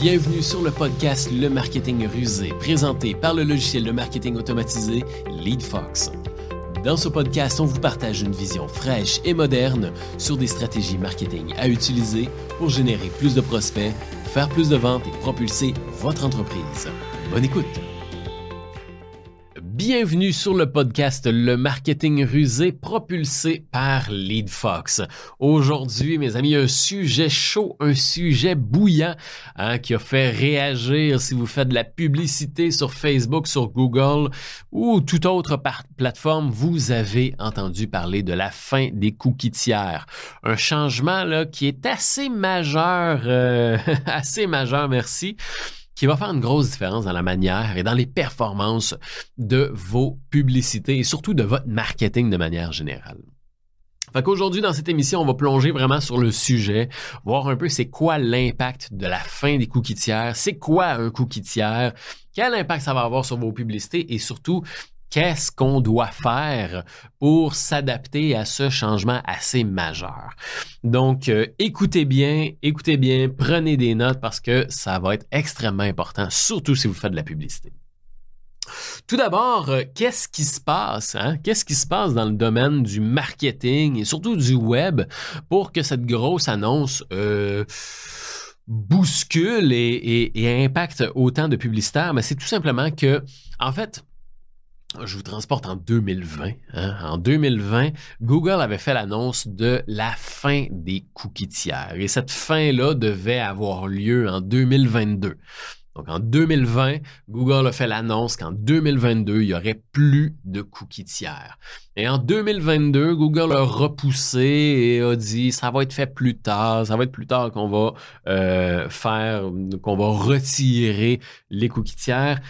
Bienvenue sur le podcast Le Marketing Rusé, présenté par le logiciel de marketing automatisé LeadFox. Dans ce podcast, on vous partage une vision fraîche et moderne sur des stratégies marketing à utiliser pour générer plus de prospects, faire plus de ventes et propulser votre entreprise. Bonne écoute! Bienvenue sur le podcast Le Marketing Rusé propulsé par LeadFox. Aujourd'hui, mes amis, un sujet chaud, un sujet bouillant hein, qui a fait réagir si vous faites de la publicité sur Facebook, sur Google ou toute autre plateforme, vous avez entendu parler de la fin des cookies tiers. Un changement là, qui est assez majeur, euh, assez majeur, merci qui va faire une grosse différence dans la manière et dans les performances de vos publicités et surtout de votre marketing de manière générale. Fait qu'aujourd'hui, dans cette émission, on va plonger vraiment sur le sujet, voir un peu c'est quoi l'impact de la fin des cookies tiers, c'est quoi un cookie tiers, quel impact ça va avoir sur vos publicités et surtout, qu'est-ce qu'on doit faire pour s'adapter à ce changement assez majeur. Donc, euh, écoutez bien, écoutez bien, prenez des notes parce que ça va être extrêmement important, surtout si vous faites de la publicité. Tout d'abord, euh, qu'est-ce qui se passe? Hein? Qu'est-ce qui se passe dans le domaine du marketing et surtout du web pour que cette grosse annonce euh, bouscule et, impacte autant de publicitaires? Mais c'est tout simplement que, en fait, je vous transporte en 2020. Hein. En 2020, Google avait fait l'annonce de la fin des cookies tiers. Et cette fin-là devait avoir lieu en 2022. Donc en 2020, Google a fait l'annonce qu'en 2022, il n'y aurait plus de cookies tiers. Et en 2022, Google a repoussé et a dit ça va être fait plus tard, ça va être plus tard qu'on va euh, faire, qu'on va retirer les cookies tiers.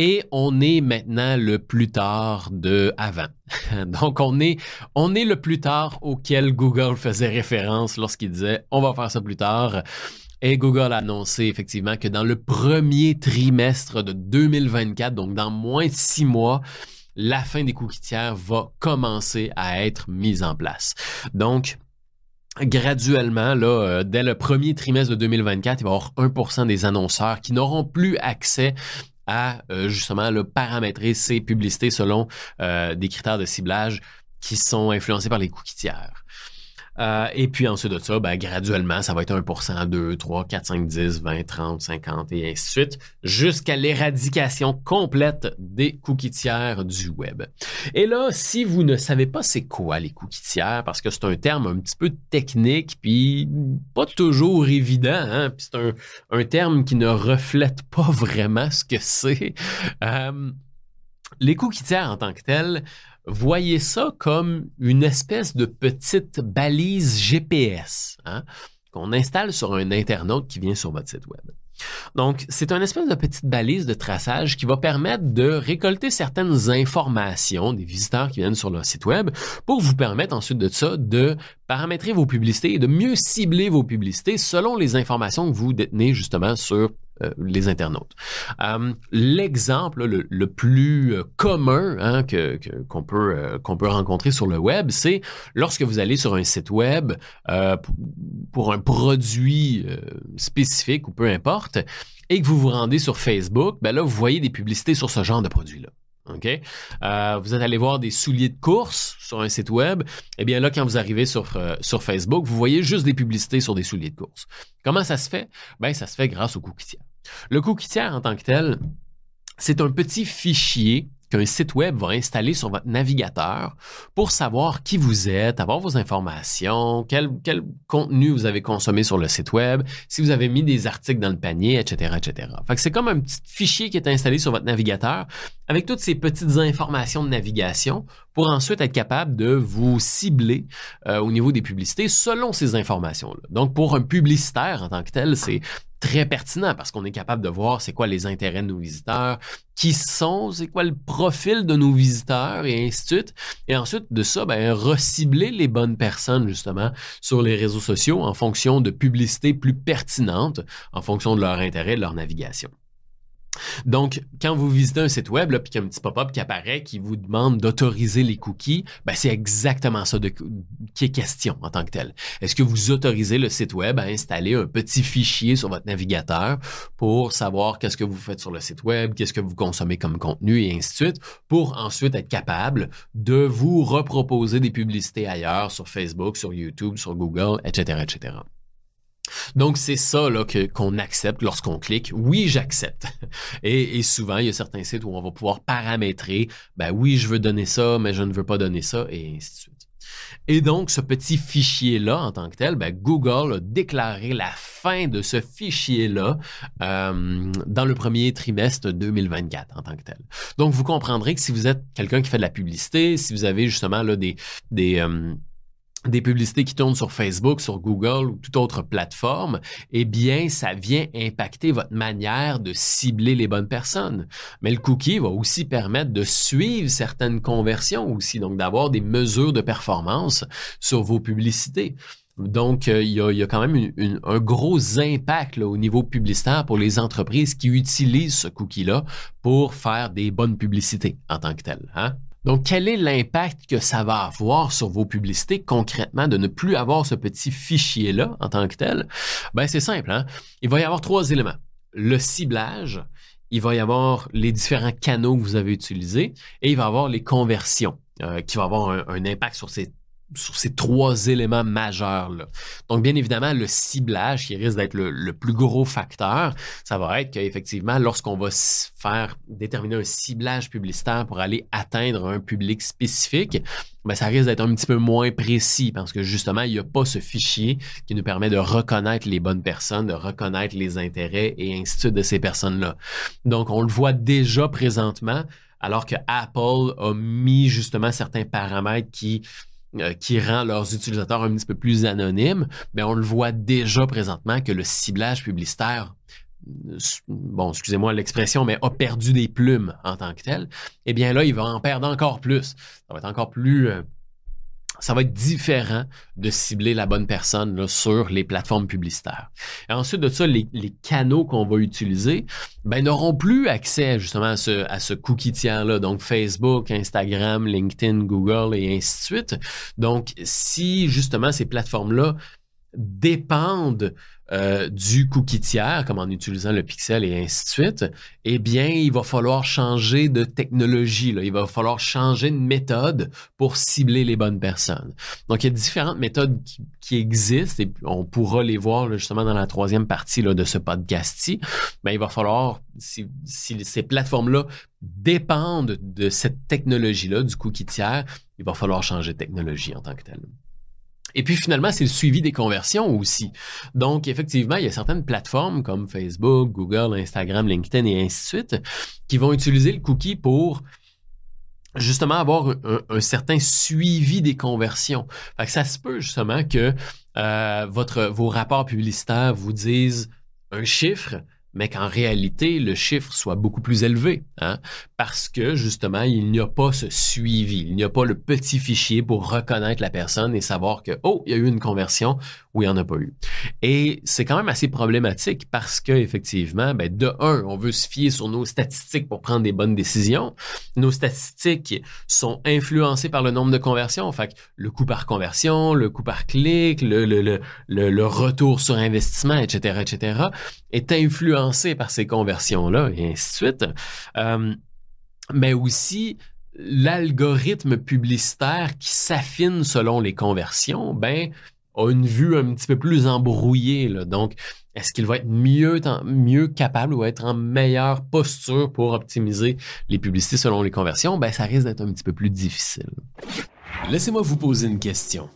Et on est maintenant le plus tard de avant. Donc on est on est le plus tard auquel Google faisait référence lorsqu'il disait on va faire ça plus tard. Et Google a annoncé effectivement que dans le premier trimestre de 2024, donc dans moins de six mois, la fin des cookies tiers va commencer à être mise en place. Donc, graduellement, là, euh, dès le premier trimestre de 2024, il va y avoir 1% des annonceurs qui n'auront plus accès à euh, justement le paramétrer ses publicités selon euh, des critères de ciblage qui sont influencés par les cookies tiers. Euh, et puis ensuite de ça, ben, graduellement, ça va être 1%, 2, 3, 4, 5, 10, 20, 30, 50 et ainsi de suite, jusqu'à l'éradication complète des cookies tiers du web. Et là, si vous ne savez pas c'est quoi les cookies tiers, parce que c'est un terme un petit peu technique, puis pas toujours évident, hein, puis c'est un, terme qui ne reflète pas vraiment ce que c'est. Euh, les cookies tiers en tant que tels, voyez ça comme une espèce de petite balise GPS hein, qu'on installe sur un internaute qui vient sur votre site web. Donc, c'est une espèce de petite balise de traçage qui va permettre de récolter certaines informations des visiteurs qui viennent sur le site web pour vous permettre ensuite de ça de paramétrer vos publicités et de mieux cibler vos publicités selon les informations que vous détenez justement sur euh, les internautes. Euh, l'exemple le, plus euh, commun hein, qu'on peut rencontrer sur le web, c'est lorsque vous allez sur un site web pour un produit spécifique ou peu importe et que vous vous rendez sur Facebook, ben là vous voyez des publicités sur ce genre de produit OK? vous êtes allé voir des souliers de course sur un site web. Eh bien là, quand vous arrivez sur, sur Facebook, vous voyez juste des publicités sur des souliers de course. Comment ça se fait? Ben, ça se fait grâce aux cookies le cookie tiers en tant que tel, c'est un petit fichier qu'un site web va installer sur votre navigateur pour savoir qui vous êtes, avoir vos informations, quel, contenu vous avez consommé sur le site web, si vous avez mis des articles dans le panier, etc., etc. Fait que c'est comme un petit fichier qui est installé sur votre navigateur avec toutes ces petites informations de navigation pour ensuite être capable de vous cibler euh, au niveau des publicités selon ces informations-là. Donc, pour un publicitaire en tant que tel, c'est très pertinent parce qu'on est capable de voir c'est quoi les intérêts de nos visiteurs, qui sont, c'est quoi le profil de nos visiteurs et ainsi de suite. Et ensuite de ça, ben, recibler les bonnes personnes justement sur les réseaux sociaux en fonction de publicités plus pertinentes, en fonction de leur intérêt, de leur navigation. Donc, quand vous visitez un site web, puis qu'il y a un petit pop-up qui apparaît qui vous demande d'autoriser les cookies, ben c'est exactement ça qui est question en tant que tel. Est-ce que vous autorisez le site web à installer un petit fichier sur votre navigateur pour savoir qu'est-ce que vous faites sur le site web, qu'est-ce que vous consommez comme contenu et ainsi de suite, pour ensuite être capable de vous reproposer des publicités ailleurs sur Facebook, sur YouTube, sur Google, etc., etc. Donc, c'est ça là, que, qu'on accepte lorsqu'on clique. Oui, j'accepte. Et, souvent, il y a certains sites où on va pouvoir paramétrer, ben oui, je veux donner ça, mais je ne veux pas donner ça, et ainsi de suite. Et donc, ce petit fichier-là, en tant que tel, ben, Google a déclaré la fin de ce fichier-là euh, dans le premier trimestre 2024 en tant que tel. Donc, vous comprendrez que si vous êtes quelqu'un qui fait de la publicité, si vous avez justement là, des, des, euh, des publicités qui tournent sur Facebook, sur Google ou toute autre plateforme, eh bien, ça vient impacter votre manière de cibler les bonnes personnes. Mais le cookie va aussi permettre de suivre certaines conversions aussi, donc d'avoir des mesures de performance sur vos publicités. Donc, euh, il, y a, quand même un gros impact au niveau publicitaire pour les entreprises qui utilisent ce cookie-là pour faire des bonnes publicités en tant que telles. Hein? Donc, quel est l'impact que ça va avoir sur vos publicités concrètement de ne plus avoir ce petit fichier-là en tant que tel? Ben, c'est simple. Hein? Il va y avoir trois éléments. Le ciblage, il va y avoir les différents canaux que vous avez utilisés et il va y avoir les conversions euh, qui vont avoir un impact sur ces sur ces trois éléments majeurs là. Donc bien évidemment le ciblage qui risque d'être le, plus gros facteur, ça va être qu'effectivement lorsqu'on va faire déterminer un ciblage publicitaire pour aller atteindre un public spécifique, ben, ça risque d'être un petit peu moins précis parce que justement il n'y a pas ce fichier qui nous permet de reconnaître les bonnes personnes, de reconnaître les intérêts et ainsi de suite de ces personnes là. Donc on le voit déjà présentement alors que Apple a mis justement certains paramètres qui euh, qui rend leurs utilisateurs un petit peu plus anonymes, mais on le voit déjà présentement que le ciblage publicitaire euh, bon, excusez-moi l'expression, mais a perdu des plumes en tant que tel, eh bien là, il va en perdre encore plus. Ça va être encore plus euh, ça va être différent de cibler la bonne personne sur les plateformes publicitaires. Et ensuite de ça, les, canaux qu'on va utiliser ben, n'auront plus accès justement à ce, à ce cookie tiers-là, donc Facebook, Instagram, LinkedIn, Google et ainsi de suite. Donc, si justement ces plateformes-là dépendent euh, du cookie tiers, comme en utilisant le pixel et ainsi de suite, eh bien, il va falloir changer de technologie. Là. Il va falloir changer de méthode pour cibler les bonnes personnes. Donc, il y a différentes méthodes qui, existent et on pourra les voir justement dans la troisième partie là, de ce podcast-ci. Mais il va falloir, si, si ces plateformes-là dépendent de cette technologie-là, du cookie tiers, il va falloir changer de technologie en tant que telle. Et puis finalement, c'est le suivi des conversions aussi. Donc, effectivement, il y a certaines plateformes comme Facebook, Google, Instagram, LinkedIn et ainsi de suite qui vont utiliser le cookie pour justement avoir un, certain suivi des conversions. Fait que ça se peut justement que euh, votre, vos rapports publicitaires vous disent un chiffre, mais qu'en réalité, le chiffre soit beaucoup plus élevé, hein? parce que justement, il n'y a pas ce suivi, il n'y a pas le petit fichier pour reconnaître la personne et savoir que, oh, il y a eu une conversion ou il n'y en a pas eu. Et c'est quand même assez problématique parce que, effectivement, ben, de un, on veut se fier sur nos statistiques pour prendre des bonnes décisions. Nos statistiques sont influencées par le nombre de conversions, fait le coût par conversion, le coût par clic, le, le, le, le retour sur investissement, etc., etc., est influencé par ces conversions-là et ainsi de suite. Euh, mais aussi l'algorithme publicitaire qui s'affine selon les conversions, ben a une vue un petit peu plus embrouillée. Donc, est-ce qu'il va être mieux, mieux capable ou être en meilleure posture pour optimiser les publicités selon les conversions? Ben, ça risque d'être un petit peu plus difficile. Laissez-moi vous poser une question.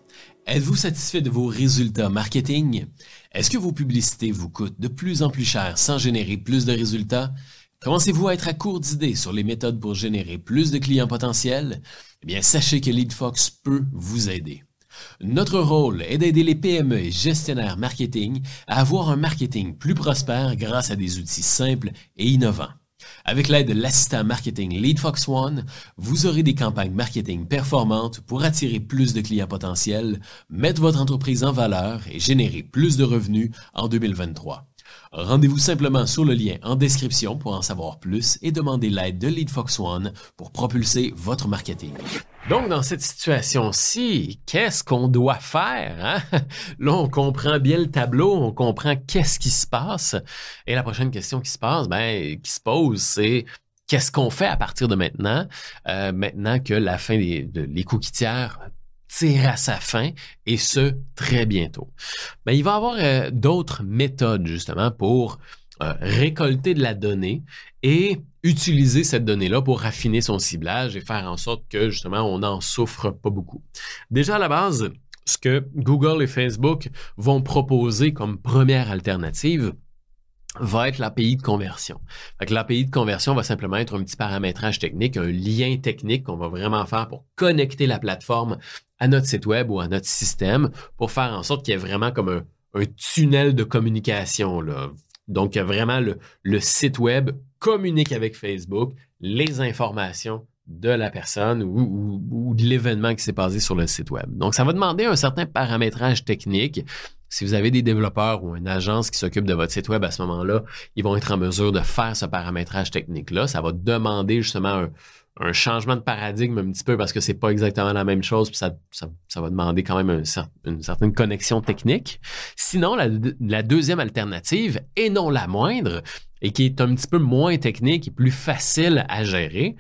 Êtes-vous satisfait de vos résultats marketing? Est-ce que vos publicités vous coûtent de plus en plus cher sans générer plus de résultats? Commencez-vous à être à court d'idées sur les méthodes pour générer plus de clients potentiels? Eh bien, sachez que LeadFox peut vous aider. Notre rôle est d'aider les PME et gestionnaires marketing à avoir un marketing plus prospère grâce à des outils simples et innovants. Avec l'aide de l'assistant marketing LeadFox One, vous aurez des campagnes marketing performantes pour attirer plus de clients potentiels, mettre votre entreprise en valeur et générer plus de revenus en 2023. Rendez-vous simplement sur le lien en description pour en savoir plus et demander l'aide de LeadFox One pour propulser votre marketing. Donc, dans cette situation-ci, qu'est-ce qu'on doit faire? Hein? Là, on comprend bien le tableau, on comprend qu'est-ce qui se passe. Et la prochaine question qui se passe, ben, qui se pose, c'est qu'est-ce qu'on fait à partir de maintenant, euh, maintenant que la fin des, de les tire à sa fin et ce très bientôt. Mais ben, il va y avoir euh, d'autres méthodes justement pour euh, récolter de la donnée et utiliser cette donnée-là pour raffiner son ciblage et faire en sorte que justement on n'en souffre pas beaucoup. Déjà à la base, ce que Google et Facebook vont proposer comme première alternative, va être l'API de conversion. L'API de conversion va simplement être un petit paramétrage technique, un lien technique qu'on va vraiment faire pour connecter la plateforme à notre site web ou à notre système pour faire en sorte qu'il y ait vraiment comme un, tunnel de communication. Donc, vraiment le, le site web communique avec Facebook les informations de la personne ou, de l'événement qui s'est passé sur le site web. Donc, ça va demander un certain paramétrage technique. Si vous avez des développeurs ou une agence qui s'occupe de votre site web à ce moment-là, ils vont être en mesure de faire ce paramétrage technique-là. Ça va demander justement un, changement de paradigme un petit peu parce que c'est pas exactement la même chose, puis ça, va demander quand même une certaine connexion technique. Sinon, la deuxième alternative, et non la moindre, et qui est un petit peu moins technique et plus facile à gérer,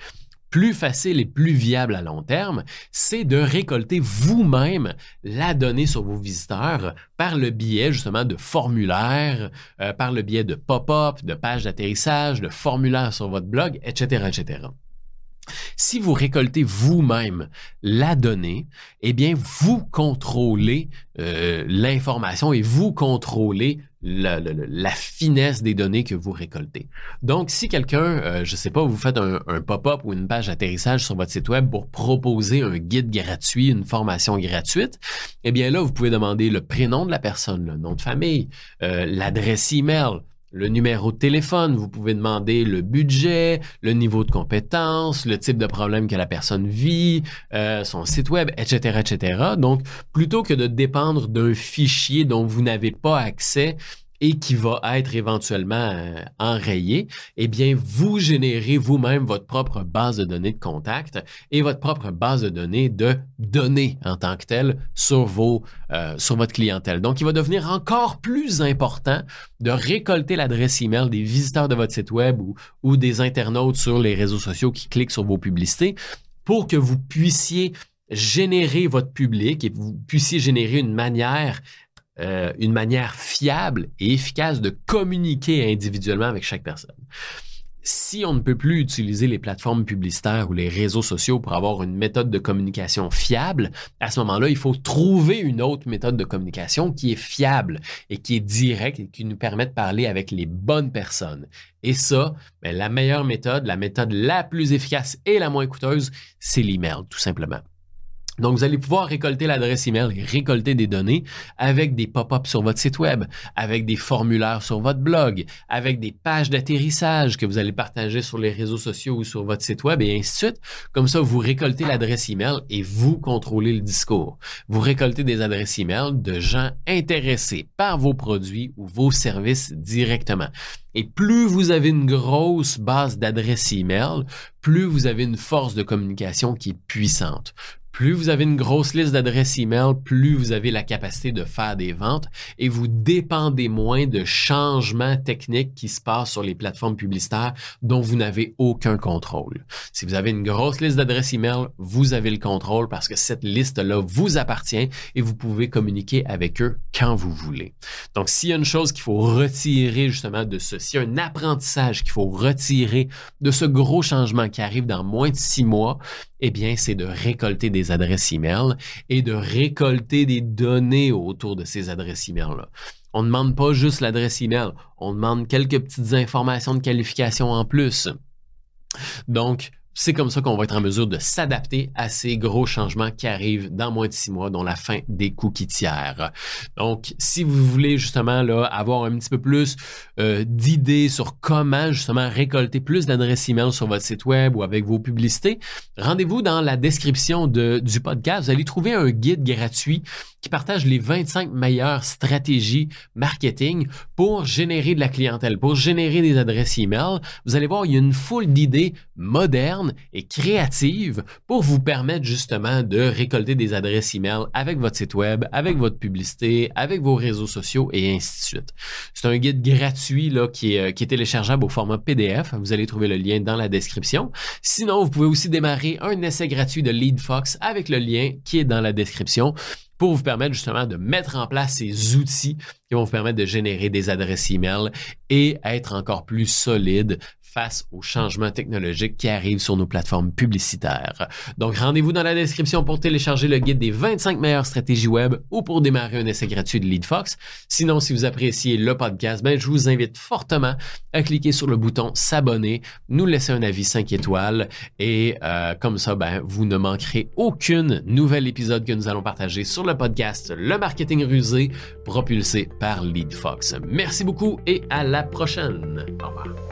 plus facile et plus viable à long terme, c'est de récolter vous-même la donnée sur vos visiteurs par le biais justement de formulaires, euh, par le biais de pop-up, de pages d'atterrissage, de formulaires sur votre blog, etc., etc. Si vous récoltez vous-même la donnée, eh bien, vous contrôlez euh, l'information et vous contrôlez la, finesse des données que vous récoltez. Donc, si quelqu'un, euh, je ne sais pas, vous faites un, pop-up ou une page d'atterrissage sur votre site web pour proposer un guide gratuit, une formation gratuite, eh bien là, vous pouvez demander le prénom de la personne, le nom de famille, euh, l'adresse email, le numéro de téléphone, vous pouvez demander le budget, le niveau de compétence, le type de problème que la personne vit, euh, son site web, etc., etc. Donc, plutôt que de dépendre d'un fichier dont vous n'avez pas accès, et qui va être éventuellement euh, enrayé, eh bien, vous générez vous-même votre propre base de données de contact et votre propre base de données de données en tant que telle sur vos, euh, votre clientèle. Donc, il va devenir encore plus important de récolter l'adresse email des visiteurs de votre site web ou, ou des internautes sur les réseaux sociaux qui cliquent sur vos publicités pour que vous puissiez générer votre public et vous puissiez générer une manière euh, une manière fiable et efficace de communiquer individuellement avec chaque personne. Si on ne peut plus utiliser les plateformes publicitaires ou les réseaux sociaux pour avoir une méthode de communication fiable, à ce moment-là, il faut trouver une autre méthode de communication qui est fiable et qui est directe et qui nous permet de parler avec les bonnes personnes. Et ça, ben, la meilleure méthode, la méthode la plus efficace et la moins coûteuse, c'est l'email, tout simplement. Donc, vous allez pouvoir récolter l'adresse email et récolter des données avec des pop-ups sur votre site web, avec des formulaires sur votre blog, avec des pages d'atterrissage que vous allez partager sur les réseaux sociaux ou sur votre site web et ainsi de suite. Comme ça, vous récoltez l'adresse email et vous contrôlez le discours. Vous récoltez des adresses email de gens intéressés par vos produits ou vos services directement. Et plus vous avez une grosse base d'adresses email, plus vous avez une force de communication qui est puissante. Plus vous avez une grosse liste d'adresses email, plus vous avez la capacité de faire des ventes et vous dépendez moins de changements techniques qui se passent sur les plateformes publicitaires dont vous n'avez aucun contrôle. Si vous avez une grosse liste d'adresses email, vous avez le contrôle parce que cette liste-là vous appartient et vous pouvez communiquer avec eux quand vous voulez. Donc, s'il y a une chose qu'il faut retirer justement de ce, s'il y a un apprentissage qu'il faut retirer de ce gros changement qui arrive dans moins de six mois, eh bien, c'est de récolter des adresses email et de récolter des données autour de ces adresses email-là. On ne demande pas juste l'adresse email, on demande quelques petites informations de qualification en plus. Donc, c'est comme ça qu'on va être en mesure de s'adapter à ces gros changements qui arrivent dans moins de six mois, dont la fin des cookies tiers. Donc, si vous voulez justement là, avoir un petit peu plus euh, d'idées sur comment justement récolter plus d'adresses email sur votre site web ou avec vos publicités, rendez-vous dans la description de, du podcast. Vous allez trouver un guide gratuit qui partage les 25 meilleures stratégies marketing pour générer de la clientèle, pour générer des adresses email. Vous allez voir, il y a une foule d'idées modernes et créatives pour vous permettre justement de récolter des adresses email avec votre site web, avec votre publicité, avec vos réseaux sociaux et ainsi de suite. C'est un guide gratuit là, qui, est, euh, qui est téléchargeable au format PDF. Vous allez trouver le lien dans la description. Sinon, vous pouvez aussi démarrer un essai gratuit de LeadFox avec le lien qui est dans la description pour vous permettre justement de mettre en place ces outils qui vont vous permettre de générer des adresses email et être encore plus solide face aux changements technologiques qui arrivent sur nos plateformes publicitaires. Donc, rendez-vous dans la description pour télécharger le guide des 25 meilleures stratégies web ou pour démarrer un essai gratuit de LeadFox. Sinon, si vous appréciez le podcast, ben, je vous invite fortement à cliquer sur le bouton s'abonner, nous laisser un avis 5 étoiles et euh, comme ça, ben, vous ne manquerez aucune nouvel épisode que nous allons partager sur le podcast Le Marketing Rusé, propulsé par LeadFox. Merci beaucoup et à la prochaine. Au revoir.